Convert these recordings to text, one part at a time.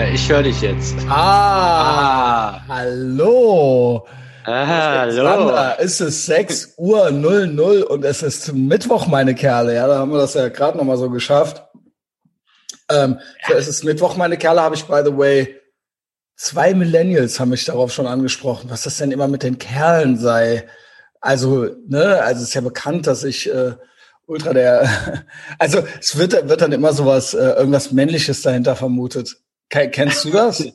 Ja, ich höre dich jetzt. Ah, ah. hallo. Ah, hallo. Sandra, ist es 6 Uhr 00 und es ist Mittwoch, meine Kerle. Ja, da haben wir das ja gerade noch mal so geschafft. Ähm, ja. Es ist Mittwoch, meine Kerle, habe ich, by the way, zwei Millennials haben mich darauf schon angesprochen, was das denn immer mit den Kerlen sei. Also, ne, also es ist ja bekannt, dass ich äh, ultra der, also es wird, wird dann immer sowas, äh, irgendwas Männliches dahinter vermutet. Kennst du das?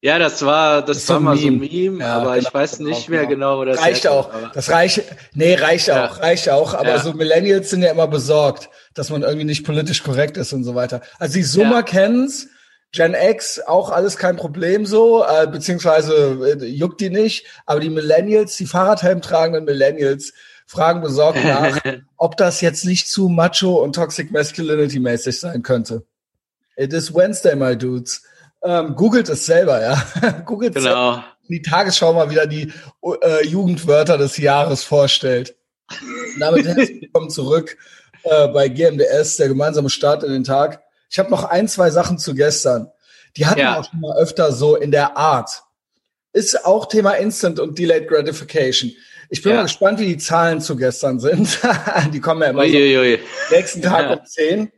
Ja, das war, das, das war mal Meme. so ein Meme, ja, aber genau, ich weiß nicht genau, mehr genau, wo das reicht auch. Das reicht, nee, reicht ja. auch, reicht auch. Aber ja. so Millennials sind ja immer besorgt, dass man irgendwie nicht politisch korrekt ist und so weiter. Also die Summer kennen's, Gen X auch alles kein Problem so, äh, beziehungsweise äh, juckt die nicht. Aber die Millennials, die Fahrradhelm tragenden Millennials, fragen besorgt nach, ob das jetzt nicht zu macho und toxic masculinity mäßig sein könnte. It is Wednesday, my dudes. Ähm, googelt es selber, ja. googelt genau. Selber. die Tagesschau mal wieder die äh, Jugendwörter des Jahres vorstellt. Und damit herzlich willkommen zurück äh, bei GMDS, der gemeinsame Start in den Tag. Ich habe noch ein, zwei Sachen zu gestern. Die hatten ja. wir auch schon mal öfter so in der Art. Ist auch Thema Instant und Delayed Gratification. Ich bin ja. mal gespannt, wie die Zahlen zu gestern sind. die kommen ja immer so nächsten Tag ja. um 10.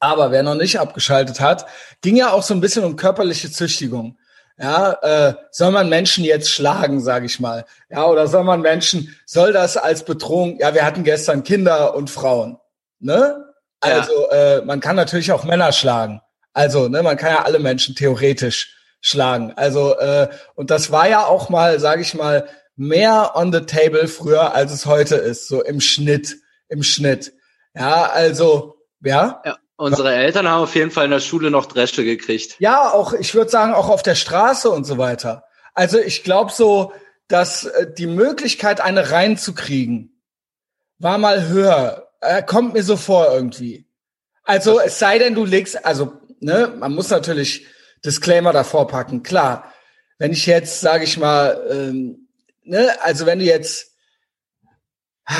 Aber wer noch nicht abgeschaltet hat, ging ja auch so ein bisschen um körperliche Züchtigung. Ja, äh, soll man Menschen jetzt schlagen, sage ich mal? Ja, oder soll man Menschen, soll das als Bedrohung? Ja, wir hatten gestern Kinder und Frauen, ne? Also ja. äh, man kann natürlich auch Männer schlagen. Also, ne, man kann ja alle Menschen theoretisch schlagen. Also äh, und das war ja auch mal, sage ich mal, mehr on the table früher, als es heute ist, so im Schnitt, im Schnitt. Ja, also ja. ja. Unsere Eltern haben auf jeden Fall in der Schule noch Dresche gekriegt. Ja, auch, ich würde sagen, auch auf der Straße und so weiter. Also ich glaube so, dass äh, die Möglichkeit, eine reinzukriegen, war mal höher. Äh, kommt mir so vor irgendwie. Also es sei denn, du legst, also, ne, man muss natürlich Disclaimer davor packen. Klar, wenn ich jetzt, sage ich mal, ähm, ne, also wenn du jetzt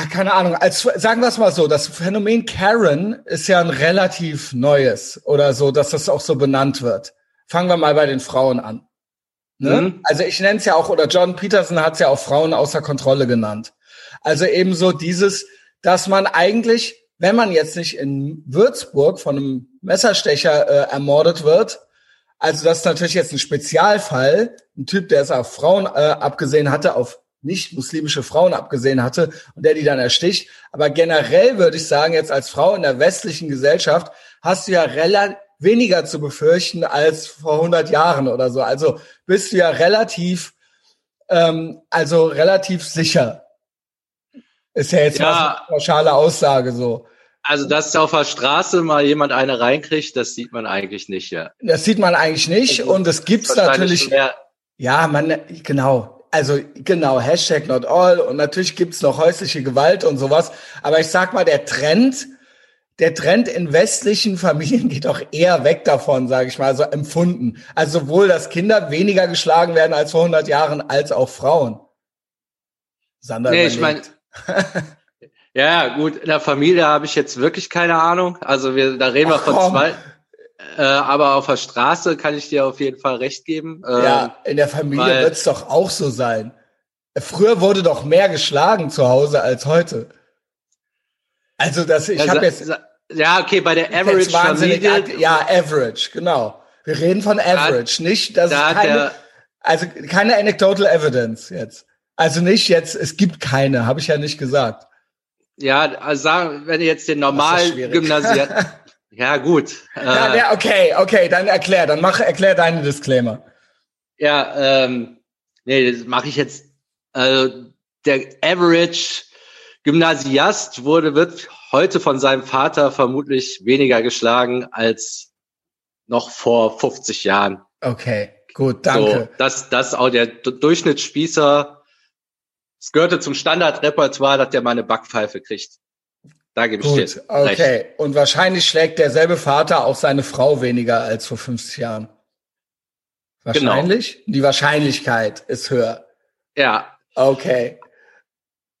keine Ahnung, als sagen wir es mal so, das Phänomen Karen ist ja ein relativ neues oder so, dass das auch so benannt wird. Fangen wir mal bei den Frauen an. Ne? Mhm. Also ich nenne es ja auch, oder John Peterson hat es ja auch Frauen außer Kontrolle genannt. Also ebenso dieses, dass man eigentlich, wenn man jetzt nicht in Würzburg von einem Messerstecher äh, ermordet wird, also das ist natürlich jetzt ein Spezialfall, ein Typ, der es auf Frauen äh, abgesehen hatte, auf nicht muslimische Frauen abgesehen hatte und der die dann ersticht. Aber generell würde ich sagen, jetzt als Frau in der westlichen Gesellschaft hast du ja relativ weniger zu befürchten als vor 100 Jahren oder so. Also bist du ja relativ, ähm, also relativ sicher. Ist ja jetzt ja. eine pauschale Aussage so. Also, dass auf der Straße mal jemand eine reinkriegt, das sieht man eigentlich nicht, ja. Das sieht man eigentlich nicht also, und es gibt's natürlich. Ja, man, genau also genau, Hashtag not all und natürlich gibt's noch häusliche Gewalt und sowas. Aber ich sag mal, der Trend, der Trend in westlichen Familien geht auch eher weg davon, sage ich mal, so empfunden. Also sowohl, dass Kinder weniger geschlagen werden als vor 100 Jahren, als auch Frauen. Sander nee, ich meine, ja gut, in der Familie habe ich jetzt wirklich keine Ahnung. Also wir, da reden wir Ach, von zwei. Äh, aber auf der Straße kann ich dir auf jeden Fall recht geben. Äh, ja, in der Familie wird es doch auch so sein. Früher wurde doch mehr geschlagen zu Hause als heute. Also das, ich habe jetzt. Ja, okay, bei der Average Familie. Ja, Average, genau. Wir reden von Average, da, nicht, dass da keine, der, also keine anecdotal evidence jetzt. Also nicht jetzt, es gibt keine, habe ich ja nicht gesagt. Ja, also sagen, wenn ihr jetzt den normalen Gymnasiat, Ja, gut. Ja, ja, okay, okay, dann erklär, dann mach, erklär deine Disclaimer. Ja, ähm, nee, das mache ich jetzt. Also der Average Gymnasiast wurde, wird heute von seinem Vater vermutlich weniger geschlagen als noch vor 50 Jahren. Okay, gut, danke. So, das, das auch der Durchschnittsspießer. Es gehörte zum Standardrepertoire, dass der mal eine Backpfeife kriegt. Da gebe ich Gut, dir okay. Recht. Und wahrscheinlich schlägt derselbe Vater auch seine Frau weniger als vor 50 Jahren. Wahrscheinlich? Genau. Die Wahrscheinlichkeit ist höher. Ja. Okay.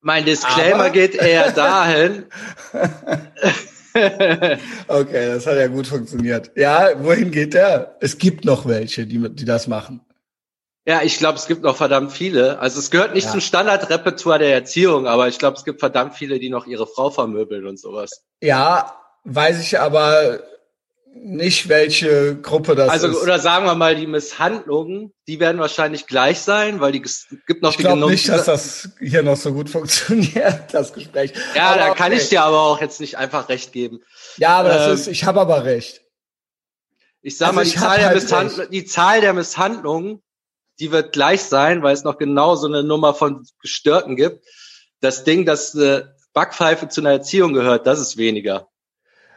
Mein Disclaimer Aber? geht eher dahin. okay, das hat ja gut funktioniert. Ja, wohin geht der? Es gibt noch welche, die, die das machen. Ja, ich glaube, es gibt noch verdammt viele. Also es gehört nicht ja. zum Standardrepertoire der Erziehung, aber ich glaube, es gibt verdammt viele, die noch ihre Frau vermöbeln und sowas. Ja, weiß ich aber nicht, welche Gruppe das also, ist. Also oder sagen wir mal, die Misshandlungen, die werden wahrscheinlich gleich sein, weil die es gibt noch ich die nicht, dass das hier noch so gut funktioniert, das Gespräch. Ja, aber da okay. kann ich dir aber auch jetzt nicht einfach recht geben. Ja, aber das ähm, ist, ich habe aber recht. Ich sag also mal, die Zahl, halt die Zahl der Misshandlungen die wird gleich sein, weil es noch genau so eine Nummer von Gestörten gibt. Das Ding, dass eine Backpfeife zu einer Erziehung gehört, das ist weniger.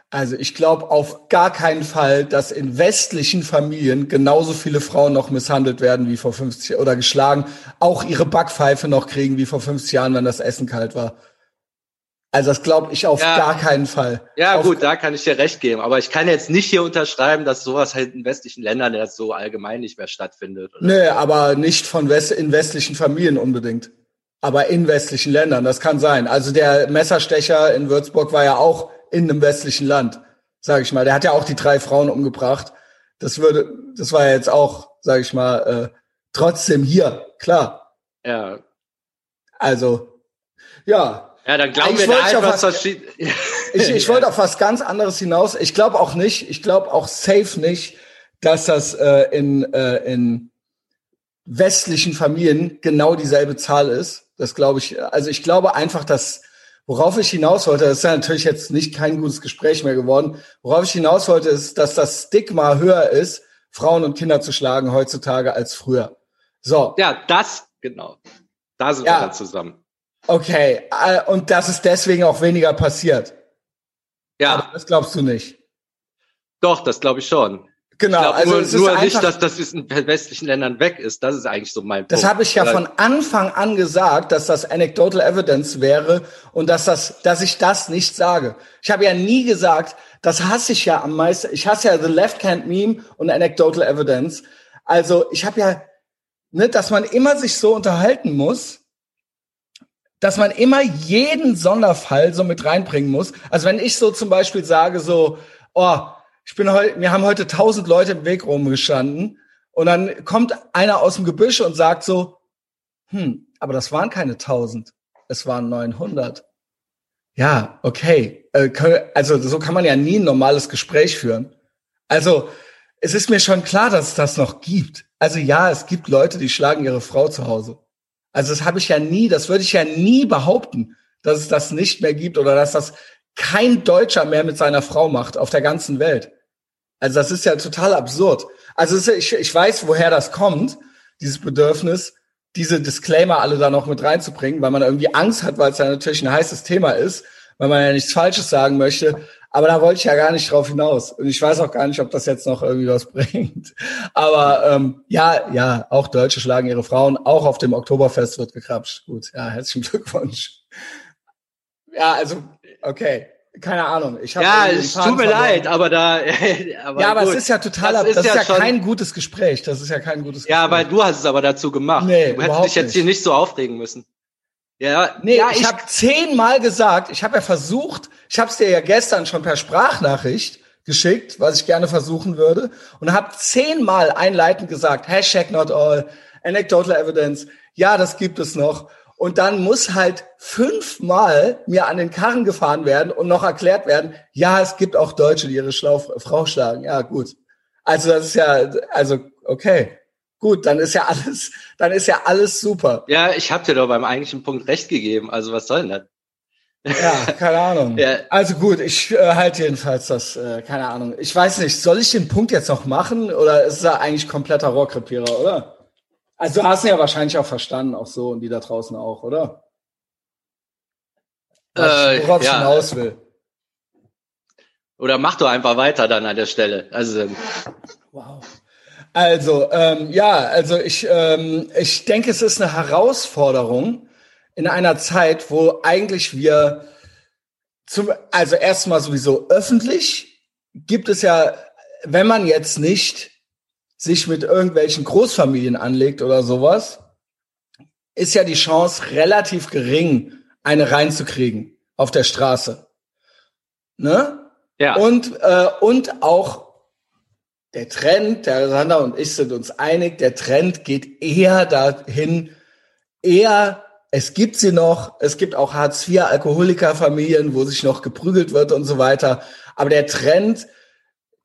Also ich glaube auf gar keinen Fall, dass in westlichen Familien genauso viele Frauen noch misshandelt werden wie vor 50 oder geschlagen, auch ihre Backpfeife noch kriegen wie vor 50 Jahren, wenn das Essen kalt war. Also das glaube ich auf ja, gar keinen Fall. Ja, auf gut, da kann ich dir recht geben. Aber ich kann jetzt nicht hier unterschreiben, dass sowas halt in westlichen Ländern das so allgemein nicht mehr stattfindet. Oder? Nee, aber nicht von West in westlichen Familien unbedingt. Aber in westlichen Ländern, das kann sein. Also der Messerstecher in Würzburg war ja auch in einem westlichen Land, sage ich mal. Der hat ja auch die drei Frauen umgebracht. Das würde, das war ja jetzt auch, sage ich mal, äh, trotzdem hier, klar. Ja. Also, ja, ja, dann glauben wir da etwas was, ich, ich wollte auf was ganz anderes hinaus. Ich glaube auch nicht, ich glaube auch safe nicht, dass das äh, in, äh, in westlichen Familien genau dieselbe Zahl ist. Das glaube ich, also ich glaube einfach, dass, worauf ich hinaus wollte, das ist ja natürlich jetzt nicht kein gutes Gespräch mehr geworden, worauf ich hinaus wollte, ist, dass das Stigma höher ist, Frauen und Kinder zu schlagen heutzutage als früher. So. Ja, das, genau. Da sind ja. wir dann zusammen. Okay, äh, und dass es deswegen auch weniger passiert. Ja. Aber das glaubst du nicht. Doch, das glaube ich schon. Genau, glaub, also nur, es ist nur nicht, dass das in westlichen Ländern weg ist. Das ist eigentlich so mein Punkt. Das habe ich ja von Anfang an gesagt, dass das anecdotal evidence wäre und dass das, dass ich das nicht sage. Ich habe ja nie gesagt, das hasse ich ja am meisten. Ich hasse ja the left hand meme und anecdotal evidence. Also ich habe ja, ne, dass man immer sich so unterhalten muss dass man immer jeden Sonderfall so mit reinbringen muss. Also wenn ich so zum Beispiel sage so, oh, ich bin heute, wir haben heute tausend Leute im Weg rumgestanden und dann kommt einer aus dem Gebüsch und sagt so, hm, aber das waren keine tausend, es waren 900. Ja, okay. Äh, also so kann man ja nie ein normales Gespräch führen. Also es ist mir schon klar, dass es das noch gibt. Also ja, es gibt Leute, die schlagen ihre Frau zu Hause. Also das habe ich ja nie, das würde ich ja nie behaupten, dass es das nicht mehr gibt oder dass das kein Deutscher mehr mit seiner Frau macht auf der ganzen Welt. Also das ist ja total absurd. Also ich, ich weiß, woher das kommt, dieses Bedürfnis, diese Disclaimer alle da noch mit reinzubringen, weil man irgendwie Angst hat, weil es ja natürlich ein heißes Thema ist, weil man ja nichts Falsches sagen möchte. Aber da wollte ich ja gar nicht drauf hinaus. Und ich weiß auch gar nicht, ob das jetzt noch irgendwie was bringt. Aber ähm, ja, ja, auch Deutsche schlagen ihre Frauen. Auch auf dem Oktoberfest wird gekrapscht. Gut, ja, herzlichen Glückwunsch. Ja, also, okay. Keine Ahnung. Ich ja, es tut mir leid, aber da. aber ja, aber gut. es ist ja total. Das ist, das ist ja, ja kein gutes Gespräch. Das ist ja kein gutes Gespräch. Ja, weil du hast es aber dazu gemacht. Nee, du hättest dich jetzt nicht. hier nicht so aufregen müssen. Ja, nee, ja, ich, ich habe zehnmal gesagt, ich habe ja versucht, ich habe es dir ja gestern schon per Sprachnachricht geschickt, was ich gerne versuchen würde, und habe zehnmal einleitend gesagt, Hashtag not all, anecdotal evidence, ja, das gibt es noch. Und dann muss halt fünfmal mir an den Karren gefahren werden und noch erklärt werden, ja, es gibt auch Deutsche, die ihre Schlau Frau schlagen. Ja, gut. Also das ist ja, also okay. Gut, dann ist ja alles, dann ist ja alles super. Ja, ich habe dir doch beim eigentlichen Punkt recht gegeben. Also was soll denn das? Ja, keine Ahnung. ja. Also gut, ich äh, halte jedenfalls das, äh, keine Ahnung. Ich weiß nicht, soll ich den Punkt jetzt noch machen oder ist er eigentlich kompletter Rohrkrepierer, oder? Also du hast ihn ja wahrscheinlich auch verstanden, auch so und die da draußen auch, oder? Äh, worauf ja. ich hinaus will. Oder mach doch einfach weiter dann an der Stelle. Also wow. Also, ähm, ja, also ich, ähm, ich denke, es ist eine Herausforderung in einer Zeit, wo eigentlich wir zum, also erstmal sowieso öffentlich gibt es ja, wenn man jetzt nicht sich mit irgendwelchen Großfamilien anlegt oder sowas, ist ja die Chance relativ gering, eine reinzukriegen auf der Straße. Ne? Ja. Und, äh, und auch der Trend, der Sander und ich sind uns einig, der Trend geht eher dahin, eher, es gibt sie noch, es gibt auch Hartz-IV-Alkoholikerfamilien, wo sich noch geprügelt wird und so weiter. Aber der Trend,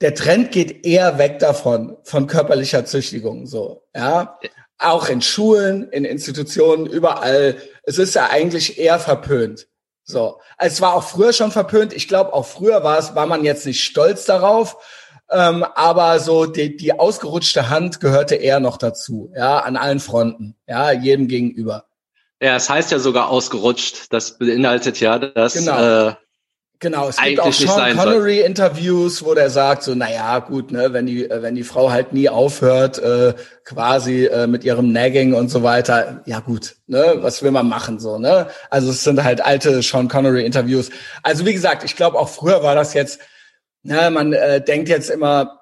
der Trend geht eher weg davon, von körperlicher Züchtigung, so, ja. Auch in Schulen, in Institutionen, überall. Es ist ja eigentlich eher verpönt. So. Es war auch früher schon verpönt. Ich glaube, auch früher war es, war man jetzt nicht stolz darauf. Ähm, aber so die, die ausgerutschte Hand gehörte eher noch dazu, ja, an allen Fronten, ja, jedem gegenüber. Ja, es heißt ja sogar ausgerutscht. Das beinhaltet ja, dass genau. äh, Genau, es gibt auch Sean Connery Interviews, wo der sagt so, na ja, gut, ne, wenn die wenn die Frau halt nie aufhört, äh, quasi äh, mit ihrem Nagging und so weiter, ja gut, ne, was will man machen so, ne? Also es sind halt alte Sean Connery Interviews. Also wie gesagt, ich glaube auch früher war das jetzt, ne, man äh, denkt jetzt immer,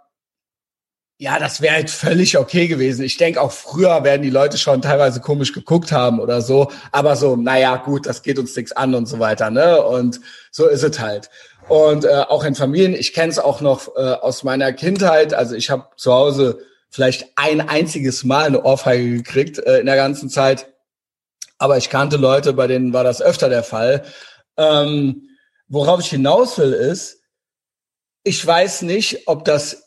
ja, das wäre halt völlig okay gewesen. Ich denke, auch früher werden die Leute schon teilweise komisch geguckt haben oder so. Aber so, naja, gut, das geht uns nichts an und so weiter. Ne? Und so ist es halt. Und äh, auch in Familien, ich kenne es auch noch äh, aus meiner Kindheit. Also ich habe zu Hause vielleicht ein einziges Mal eine Ohrfeige gekriegt äh, in der ganzen Zeit. Aber ich kannte Leute, bei denen war das öfter der Fall. Ähm, worauf ich hinaus will, ist, ich weiß nicht, ob das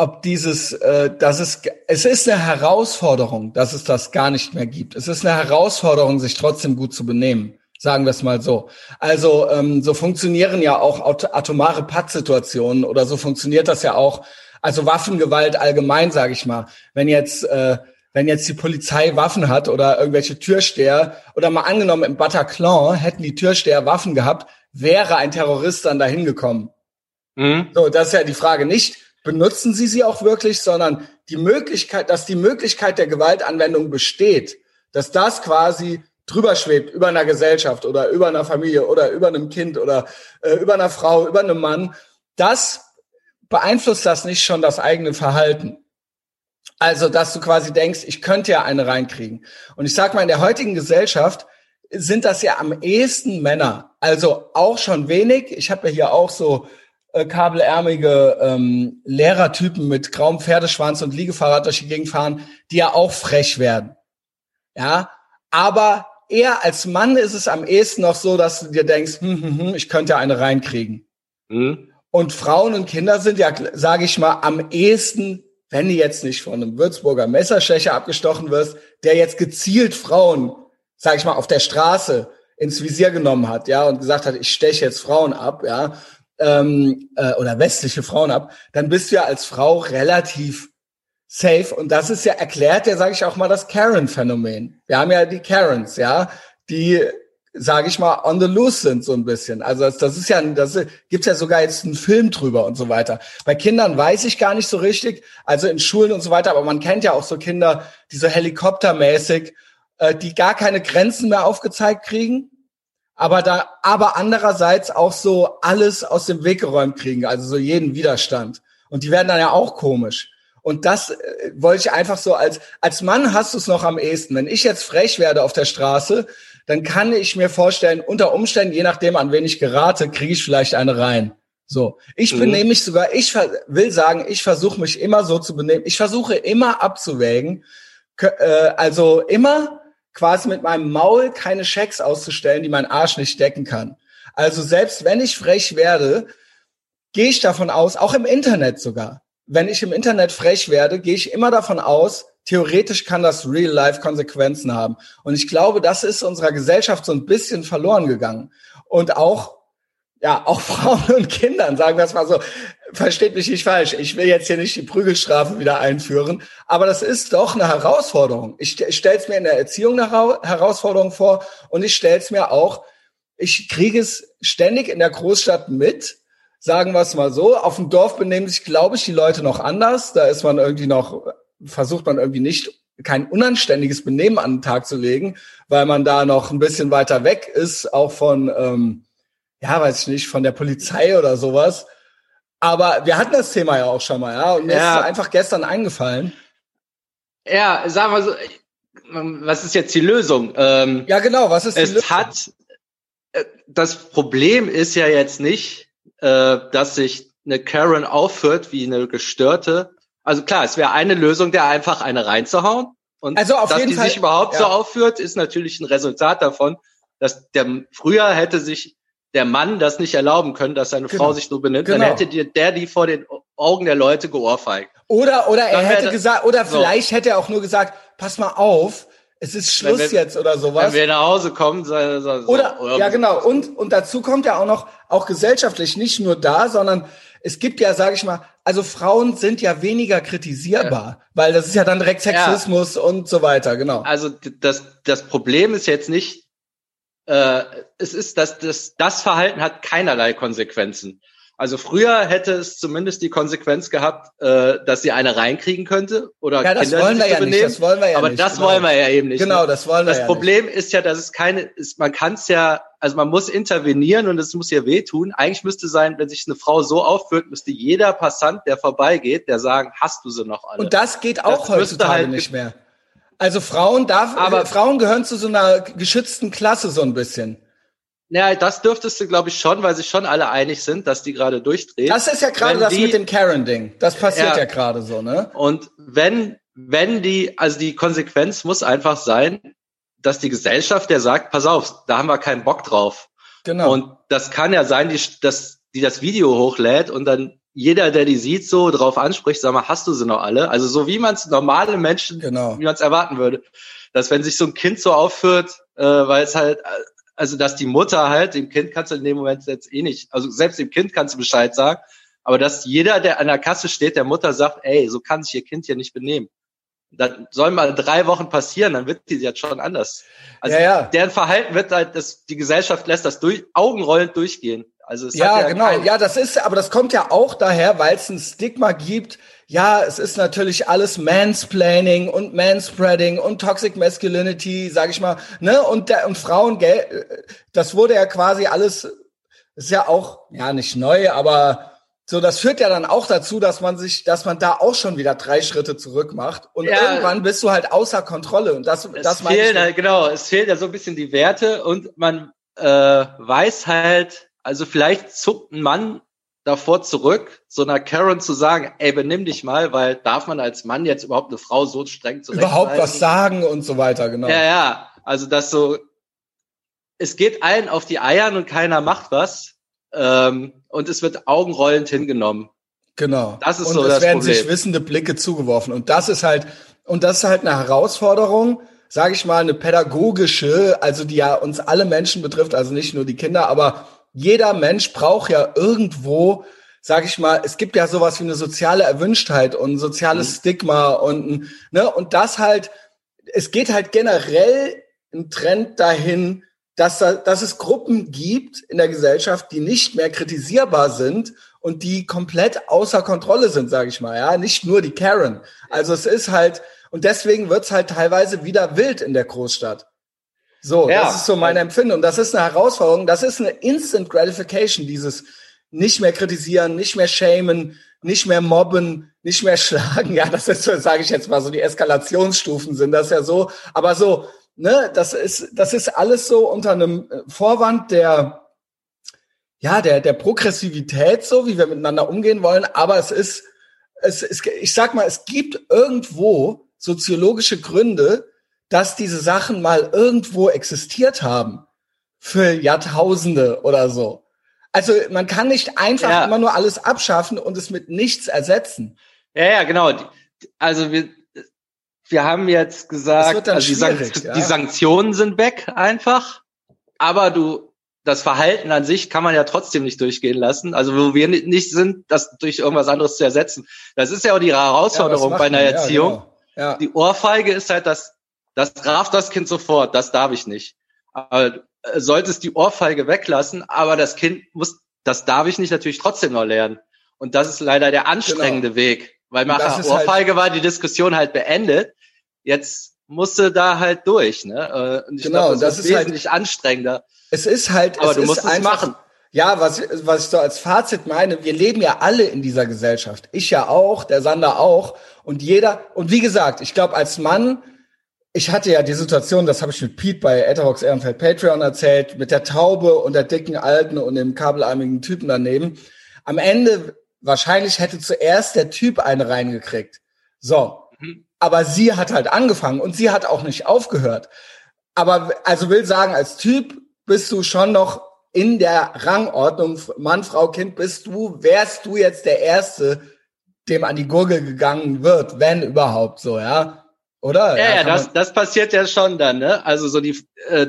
ob dieses, äh, dass es, es ist eine Herausforderung, dass es das gar nicht mehr gibt. Es ist eine Herausforderung, sich trotzdem gut zu benehmen. Sagen wir es mal so. Also ähm, so funktionieren ja auch atomare Pattsituationen oder so funktioniert das ja auch. Also Waffengewalt allgemein, sage ich mal. Wenn jetzt äh, wenn jetzt die Polizei Waffen hat oder irgendwelche Türsteher oder mal angenommen im Bataclan hätten die Türsteher Waffen gehabt, wäre ein Terrorist dann dahin gekommen. Mhm. So, das ist ja die Frage nicht benutzen sie sie auch wirklich, sondern die Möglichkeit, dass die Möglichkeit der Gewaltanwendung besteht, dass das quasi drüber schwebt über einer Gesellschaft oder über einer Familie oder über einem Kind oder äh, über einer Frau, über einem Mann, das beeinflusst das nicht schon das eigene Verhalten. Also, dass du quasi denkst, ich könnte ja eine reinkriegen. Und ich sag mal, in der heutigen Gesellschaft sind das ja am ehesten Männer. Also auch schon wenig. Ich habe ja hier auch so äh, kabelärmige ähm, Lehrertypen mit grauem Pferdeschwanz und Liegefahrrad durch die Gegend fahren, die ja auch frech werden. Ja, aber eher als Mann ist es am ehesten noch so, dass du dir denkst, hm, hm, hm, ich könnte eine reinkriegen. Mhm. Und Frauen und Kinder sind ja, sage ich mal, am ehesten, wenn du jetzt nicht von einem Würzburger Messerstecher abgestochen wirst, der jetzt gezielt Frauen, sage ich mal, auf der Straße ins Visier genommen hat, ja, und gesagt hat, ich steche jetzt Frauen ab, ja, ähm, äh, oder westliche Frauen ab, dann bist du ja als Frau relativ safe. Und das ist ja erklärt, ja, sage ich auch mal, das Karen-Phänomen. Wir haben ja die Karens, ja, die, sage ich mal, on the loose sind so ein bisschen. Also das, das ist ja, das gibt's ja sogar jetzt einen Film drüber und so weiter. Bei Kindern weiß ich gar nicht so richtig, also in Schulen und so weiter, aber man kennt ja auch so Kinder, die so helikoptermäßig, äh, die gar keine Grenzen mehr aufgezeigt kriegen aber da, aber andererseits auch so alles aus dem Weg geräumt kriegen, also so jeden Widerstand. Und die werden dann ja auch komisch. Und das äh, wollte ich einfach so als, als Mann hast du es noch am ehesten. Wenn ich jetzt frech werde auf der Straße, dann kann ich mir vorstellen, unter Umständen, je nachdem, an wen ich gerate, kriege ich vielleicht eine rein. So. Ich mhm. benehme mich sogar, ich will sagen, ich versuche mich immer so zu benehmen. Ich versuche immer abzuwägen. Äh, also immer quasi mit meinem Maul keine Schecks auszustellen, die mein Arsch nicht decken kann. Also selbst wenn ich frech werde, gehe ich davon aus, auch im Internet sogar, wenn ich im Internet frech werde, gehe ich immer davon aus, theoretisch kann das Real-Life Konsequenzen haben. Und ich glaube, das ist unserer Gesellschaft so ein bisschen verloren gegangen. Und auch ja, auch Frauen und Kindern, sagen wir es mal so. Versteht mich nicht falsch. Ich will jetzt hier nicht die Prügelstrafe wieder einführen, aber das ist doch eine Herausforderung. Ich, ich stelle es mir in der Erziehung eine Herausforderung vor und ich stelle es mir auch, ich kriege es ständig in der Großstadt mit, sagen wir es mal so. Auf dem Dorf benehmen sich, glaube ich, die Leute noch anders. Da ist man irgendwie noch, versucht man irgendwie nicht kein unanständiges Benehmen an den Tag zu legen, weil man da noch ein bisschen weiter weg ist, auch von ähm, ja, weiß ich nicht, von der Polizei oder sowas. Aber wir hatten das Thema ja auch schon mal, ja. Und mir ja. ist einfach gestern eingefallen. Ja, sagen wir so, was ist jetzt die Lösung? Ähm, ja, genau, was ist die es Lösung? Hat, äh, das Problem ist ja jetzt nicht, äh, dass sich eine Karen aufführt wie eine gestörte. Also klar, es wäre eine Lösung, der einfach eine reinzuhauen. Und Also auf dass jeden die Fall- sich überhaupt so ja. aufführt, ist natürlich ein Resultat davon, dass der früher hätte sich der Mann das nicht erlauben können, dass seine Genau. Frau sich so benimmt. Genau. Dann hätte die, der die vor den Augen der Leute geohrfeigt. Oder, oder er Dann hätte gesagt, oder so. vielleicht hätte er auch nur gesagt, pass mal auf, es ist Schluss wir- jetzt oder sowas. Wenn wir nach Hause kommen, so, so, so, Oder, ja genau, und, und dazu kommt ja auch noch, auch gesellschaftlich, nicht nur da, sondern es gibt ja, sage ich mal, also Frauen sind ja weniger kritisierbar, weil das ist ja dann direkt Ja. Sexismus und so weiter, genau. Also das, das Problem ist jetzt nicht, äh, es ist, dass das, das Verhalten hat keinerlei Konsequenzen. Also früher hätte es zumindest die Konsequenz gehabt, äh, dass sie eine reinkriegen könnte oder Ja, das Kinder wollen wir ja so nicht, benehmen. das wollen wir ja Aber nicht, das genau. wollen wir ja eben nicht. Genau, ne? das wollen wir Das ja Problem ist ja, dass es keine, ist, man kann es ja, also man muss intervenieren und es muss ja wehtun. Eigentlich müsste sein, wenn sich eine Frau so aufführt, müsste jeder Passant, der vorbeigeht, der sagen, hast du sie noch alle? Und das geht auch Das müsste heutzutage halt nicht mehr. Also Frauen darf, Aber- Frauen gehören zu so einer geschützten Klasse so ein bisschen. Ja, das dürftest du, glaube ich, schon, weil sich schon alle einig sind, dass die gerade durchdreht. Das ist ja gerade das die- mit dem Karen-Ding. Das passiert ja, Ja. gerade so, ne? Und wenn, wenn die, also die Konsequenz muss einfach sein, dass die Gesellschaft, der sagt, pass auf, da haben wir keinen Bock drauf. Genau. Und das kann ja sein, die, dass die das Video hochlädt und dann jeder, der die sieht, so drauf anspricht, sag mal, hast du sie noch alle? Also so wie man es normale Menschen, Genau. wie man es erwarten würde. Dass wenn sich so ein Kind so aufführt, äh, weil es halt, also dass die Mutter halt, dem Kind kannst du in dem Moment jetzt eh nicht, also selbst dem Kind kannst du Bescheid sagen, aber dass jeder, der an der Kasse steht, der Mutter sagt, ey, so kann sich ihr Kind hier nicht benehmen. Das soll mal drei Wochen passieren, dann wird die jetzt schon anders. Also Ja, ja. deren Verhalten wird halt, das, die Gesellschaft lässt das durch, augenrollend durchgehen. Also es Ja, ja genau. Ja, das ist, aber das kommt ja auch daher, weil es ein Stigma gibt. Ja, es ist natürlich alles Mansplaining und Manspreading und Toxic Masculinity, sag ich mal, ne? Und der, und Frauen, gell, das wurde ja quasi alles, ist ja auch, ja, nicht neu, aber so, das führt ja dann auch dazu, dass man sich, dass man da auch schon wieder drei Schritte zurück macht. Und Ja. irgendwann bist du halt außer Kontrolle. Und das, es das meine ich. fehlen halt, genau, es fehlen ja so ein bisschen die Werte und man äh, weiß halt, also vielleicht zuckt ein Mann davor zurück, so einer Karen zu sagen, ey, benimm dich mal, weil darf man als Mann jetzt überhaupt eine Frau so streng überhaupt zurechtweisen? was sagen und so weiter, genau. Ja, ja, also das so, es geht allen auf die Eiern und keiner macht was ähm, und es wird augenrollend hingenommen. Genau. Das ist und so es das werden sich Problem. wissende Blicke zugeworfen. Und das ist halt, und das ist halt eine Herausforderung, sage ich mal, eine pädagogische, also die ja uns alle Menschen betrifft, also nicht nur die Kinder, aber jeder Mensch braucht ja irgendwo, sage ich mal, es gibt ja sowas wie eine soziale Erwünschtheit und ein soziales Stigma und ne und das halt, es geht halt generell ein Trend dahin, dass, da, dass es Gruppen gibt in der Gesellschaft, die nicht mehr kritisierbar sind und die komplett außer Kontrolle sind, sage ich mal. Ja, nicht nur die Karen. Also es ist halt und deswegen wird's halt teilweise wieder wild in der Großstadt. So, Ja. das ist so meine Empfindung. Das ist eine Herausforderung. Das ist eine Instant Gratification. Dieses nicht mehr kritisieren, nicht mehr shamen, nicht mehr mobben, nicht mehr schlagen. Ja, das ist, so, sage ich jetzt mal, so die Eskalationsstufen sind das ja so. Aber so, ne, das ist, das ist alles so unter einem äh, Vorwand der, ja, der, der Progressivität, so wie wir miteinander umgehen wollen. Aber es ist, es ist, ich sag mal, es gibt irgendwo soziologische Gründe, dass diese Sachen mal irgendwo existiert haben. Für Jahrtausende oder so. Also man kann nicht einfach Ja. immer nur alles abschaffen und es mit nichts ersetzen. Ja, ja, genau. Also wir, wir haben jetzt Es gesagt, also die, schwierig, Sank ja. die Sanktionen sind weg einfach, aber du das Verhalten an sich kann man ja trotzdem nicht durchgehen lassen. Also wo wir ni- nicht sind, das durch irgendwas anderes zu ersetzen. Das ist ja auch die Herausforderung Ja, bei einer? Ja, Erziehung. genau. Ja, Die Ohrfeige ist halt das, das traf das Kind sofort, das darf ich nicht. Aber äh, solltest die Ohrfeige weglassen, aber das Kind muss, das darf ich nicht natürlich trotzdem noch lernen. Und das ist leider der anstrengende Weg. Weil Genau. Nach der halt- Ohrfeige war die Diskussion halt beendet. Jetzt musste da halt durch, ne? Und ich Genau, glaube, das, das ist, halt- wesentlich anstrengender. es ist halt, Aber es du musst es machen. Ja, was, was ich so als Fazit meine, wir leben ja alle in dieser Gesellschaft. Ich ja auch, der Sander auch. Und jeder, und wie gesagt, ich glaube, als Mann, ich hatte ja die Situation, das habe ich mit Pete bei Etherbox Ehrenfeld Patreon erzählt, mit der Taube und der dicken Alten und dem kabelarmigen Typen daneben. Am Ende wahrscheinlich hätte zuerst der Typ eine reingekriegt. So. Mhm. Aber sie hat halt angefangen und sie hat auch nicht aufgehört. Aber also will sagen, als Typ bist du schon noch in der Rangordnung Mann, Frau, Kind bist du, wärst du jetzt der Erste, dem an die Gurgel gegangen wird, wenn überhaupt so, ja? Oder? Ja, ja, das, das passiert ja schon dann, ne? Also so die, äh,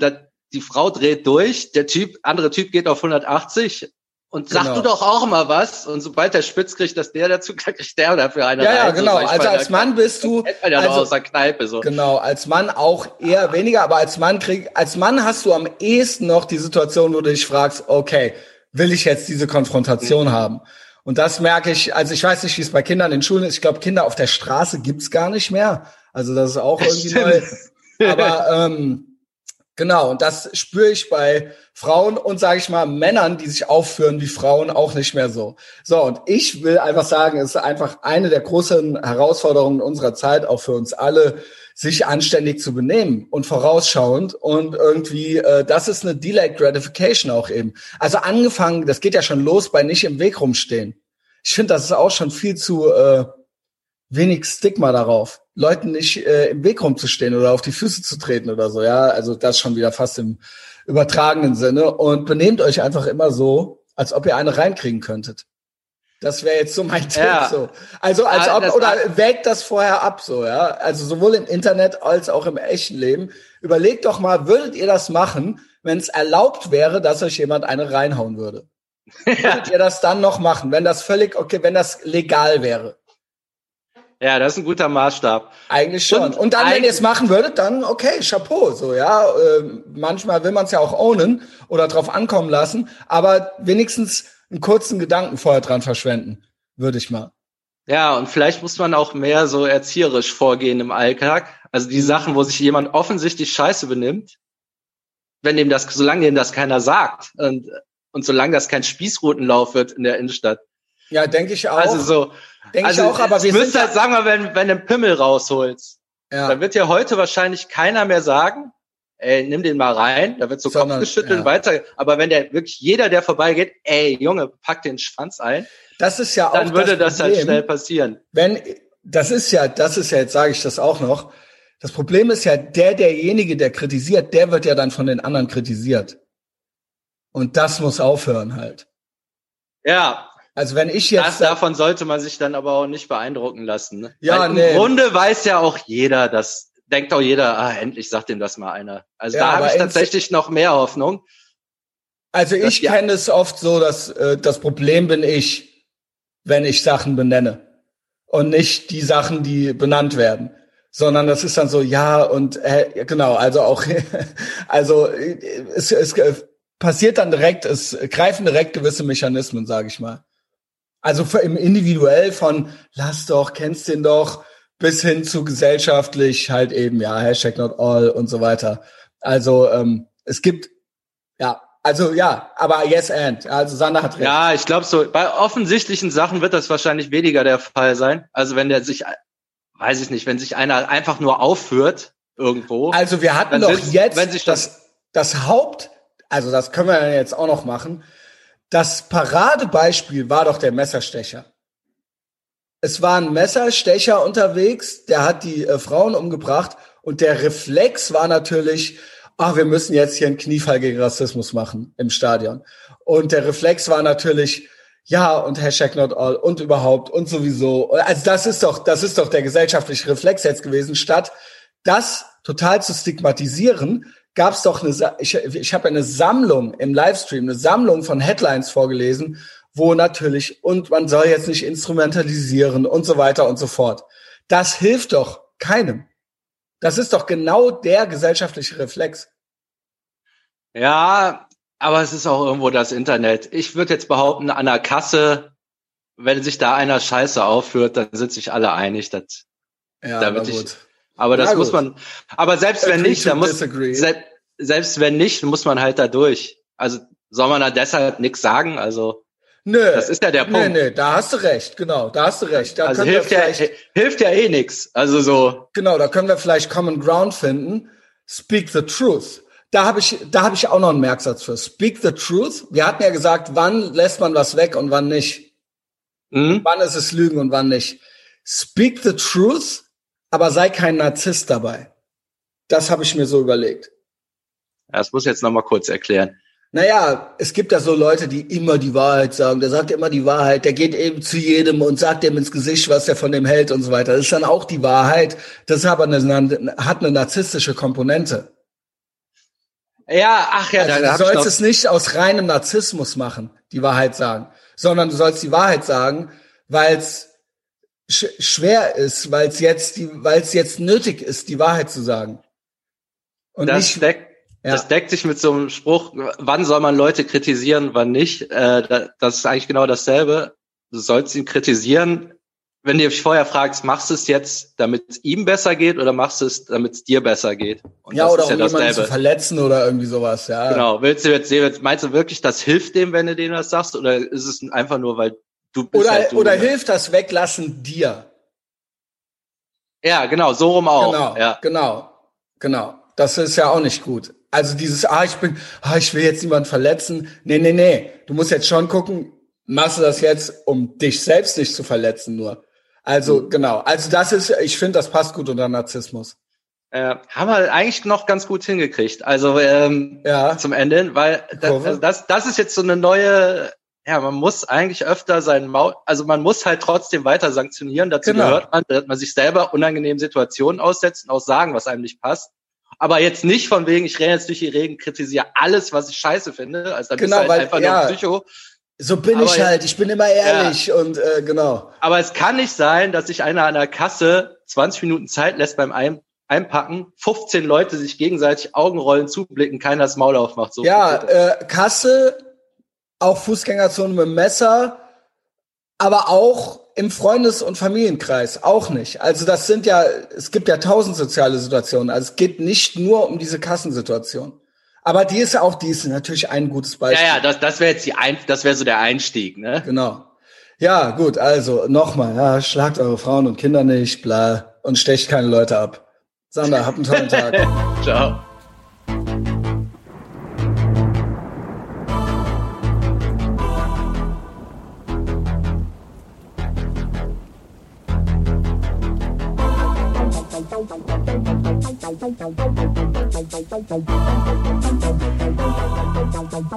die Frau dreht durch, der Typ, andere Typ geht auf 180 und sag genau. du doch auch mal was. Und sobald der spitz kriegt, dass der dazu kriegt der dafür eine Ja, ja, genau. So, also als Mann bist du. Ja also, aus der Kneipe, so. Genau, als Mann auch eher weniger, aber als Mann krieg, als Mann hast du am ehesten noch die Situation, wo du dich fragst, okay, will ich jetzt diese Konfrontation mhm. haben? Und das merke ich, also ich weiß nicht, wie es bei Kindern in Schulen ist. Ich glaube, Kinder auf der Straße gibt's gar nicht mehr. Also das ist auch irgendwie neu. Aber ähm, Genau, und das spüre ich bei Frauen und sage ich mal Männern, die sich aufführen wie Frauen, auch nicht mehr so. So, und ich will einfach sagen, es ist einfach eine der großen Herausforderungen unserer Zeit, auch für uns alle, sich anständig zu benehmen und vorausschauend und irgendwie, äh, das ist eine Delayed Gratification auch eben. Also angefangen, das geht ja schon los bei nicht im Weg rumstehen. Ich finde, das ist auch schon viel zu äh, wenig Stigma darauf, Leuten nicht äh, im Weg rumzustehen oder auf die Füße zu treten oder so. Ja, also das schon wieder fast im übertragenen Sinne. Und benehmt euch einfach immer so, als ob ihr eine reinkriegen könntet. Das wäre jetzt so mein Tipp. Ja. So. Also als ob oder wägt das vorher ab so, ja. Also sowohl im Internet als auch im echten Leben. Überlegt doch mal, würdet ihr das machen, wenn es erlaubt wäre, dass euch jemand eine reinhauen würde? Würdet ihr das dann noch machen, wenn das völlig okay, wenn das legal wäre? Ja, das ist ein guter Maßstab. Eigentlich schon. Und, und dann, wenn ihr es machen würdet, dann okay, Chapeau. So, ja. Äh, manchmal will man es ja auch ownen oder drauf ankommen lassen, aber wenigstens einen kurzen Gedanken vorher dran verschwenden, würde ich mal. Ja, und vielleicht muss man auch mehr so erzieherisch vorgehen im Alltag. Also die Sachen, wo sich jemand offensichtlich scheiße benimmt, wenn dem das, solange dem das keiner sagt und, und solange das kein Spießrutenlauf wird in der Innenstadt. Ja, denke ich auch. Also so, Denke also, ich auch, aber wir müsst halt, sagen wir, wenn, wenn du einen Pimmel rausholst, ja. dann wird ja heute wahrscheinlich keiner mehr sagen, ey, nimm den mal rein, da wird so Sondern, Kopf geschüttelt ja. weiter. Aber wenn der wirklich jeder, der vorbeigeht, ey, Junge, pack den Schwanz ein. Das ist ja auch Dann würde das, das halt schnell passieren. Wenn, das ist ja, das ist ja, jetzt sage ich das auch noch. Das Problem ist ja, der, derjenige, der kritisiert, der wird ja dann von den anderen kritisiert. Und das muss aufhören halt. Ja, also wenn ich jetzt. Das, davon sollte man sich dann aber auch nicht beeindrucken lassen. Ne? Ja, Weil nee. Im Grunde weiß ja auch jeder, das denkt auch jeder, ah, endlich sagt ihm das mal einer. Also ja, da habe ich tatsächlich noch mehr Hoffnung. Also ich ja. kenne es oft so, dass äh, das Problem bin ich, wenn ich Sachen benenne. Und nicht die Sachen, die benannt werden. Sondern das ist dann so, ja, und äh, genau, also auch, also es, es passiert dann direkt, es greifen direkt gewisse Mechanismen, sage ich mal. Also im individuell von lass doch, kennst den doch, bis hin zu gesellschaftlich halt eben, ja, Hashtag not all und so weiter. Also ähm, es gibt, ja, also ja, aber yes and. Also Sander hat recht. Ja, ich glaube so, bei offensichtlichen Sachen wird das wahrscheinlich weniger der Fall sein. Also wenn der sich, weiß ich nicht, wenn sich einer einfach nur aufführt irgendwo. Also wir hatten doch jetzt wenn sich das, das Haupt, also das können wir jetzt auch noch machen, das Paradebeispiel war doch der Messerstecher. Es war ein Messerstecher unterwegs, der hat die äh, Frauen umgebracht und der Reflex war natürlich, ach, wir müssen jetzt hier einen Kniefall gegen Rassismus machen im Stadion. Und der Reflex war natürlich, ja, und Hashtag not all und überhaupt und sowieso. Also das ist doch, das ist doch der gesellschaftliche Reflex jetzt gewesen, statt das total zu stigmatisieren, gab es doch eine, ich, ich habe eine Sammlung im Livestream, eine Sammlung von Headlines vorgelesen, wo natürlich, und man soll jetzt nicht instrumentalisieren und so weiter und so fort. Das hilft doch keinem. Das ist doch genau der gesellschaftliche Reflex. Ja, aber es ist auch irgendwo das Internet. Ich würde jetzt behaupten, an der Kasse, wenn sich da einer Scheiße aufführt, dann sind sich alle einig, dass ja, da ich, aber das muss man, aber selbst wenn nicht, dann muss, selbst, selbst wenn nicht, muss man halt da durch. Also soll man da deshalb nichts sagen? Also, Nö, das ist ja der Punkt. Nö, nö, da hast du recht, genau, da hast du recht. Da also hilft ja, hilft ja eh nix. Also so. Genau, da können wir vielleicht Common Ground finden. Speak the truth. Da habe ich, da habe ich auch noch einen Merksatz für. Speak the truth. Wir hatten ja gesagt, wann lässt man was weg und wann nicht. Mhm. Wann ist es Lügen und wann nicht? Speak the truth, aber sei kein Narzisst dabei. Das habe ich mir so überlegt. Das muss ich jetzt nochmal kurz erklären. Naja, es gibt ja so Leute, die immer die Wahrheit sagen. Der sagt immer die Wahrheit. Der geht eben zu jedem und sagt dem ins Gesicht, was er von dem hält und so weiter. Das ist dann auch die Wahrheit. Das aber eine, hat eine narzisstische Komponente. Ja, ach ja, also da, du sollst es nicht aus reinem Narzissmus machen, die Wahrheit sagen, sondern du sollst die Wahrheit sagen, weil es sch schwer ist, weil es jetzt die, weil es jetzt nötig ist, die Wahrheit zu sagen. Und das nicht, deckt, ja. das deckt sich mit so einem Spruch, wann soll man Leute kritisieren, wann nicht. Äh, das ist eigentlich genau dasselbe. Du sollst ihn kritisieren, wenn du dich vorher fragst, machst du es jetzt, damit es ihm besser geht oder machst du es, damit es dir besser geht? Und ja, oder um ja jemanden zu verletzen oder irgendwie sowas, ja. Genau. Willst du jetzt, meinst du wirklich, das hilft dem, wenn du denen das sagst? Oder ist es einfach nur, weil du bist Oder, halt du, oder hilft das Weglassen dir? Ja, genau, so rum auch. Genau, ja. genau, genau. Das ist ja auch nicht gut. Also dieses, ah, ich bin, ah, ich will jetzt niemanden verletzen. Nee, nee, nee. Du musst jetzt schon gucken, machst du das jetzt, um dich selbst nicht zu verletzen nur. Also mhm. genau, also das ist, ich finde, das passt gut unter Narzissmus. Äh, haben wir eigentlich noch ganz gut hingekriegt. Also ähm, ja. zum Ende, weil das, also das, das ist jetzt so eine neue, ja, man muss eigentlich öfter seinen Maul, also man muss halt trotzdem weiter sanktionieren. Dazu genau. gehört man, dass man sich selber unangenehmen Situationen aussetzt und auch sagen, was einem nicht passt. Aber jetzt nicht von wegen, ich renne jetzt durch die Regen, kritisiere alles, was ich scheiße finde. Also dann genau, bist du halt einfach ja. nur Psycho. So bin aber ich halt, ich bin immer ehrlich ja. und äh, genau. Aber es kann nicht sein, dass sich einer an der Kasse 20 Minuten Zeit lässt beim Ein Einpacken, 15 Leute sich gegenseitig Augenrollen zublicken, keiner das Maul aufmacht. So ja, äh, Kasse, auch Fußgängerzone mit Messer, aber auch im Freundes- und Familienkreis auch nicht. Also das sind ja, es gibt ja tausend soziale Situationen. Also es geht nicht nur um diese Kassensituation. Aber die ist ja auch, die ist natürlich ein gutes Beispiel. Ja, ja, das, das wäre jetzt die ein, das wäre so der Einstieg, ne? Genau. Ja, gut, also nochmal, ja, schlagt eure Frauen und Kinder nicht, bla, und stecht keine Leute ab. Sander, habt einen tollen Tag. Ciao.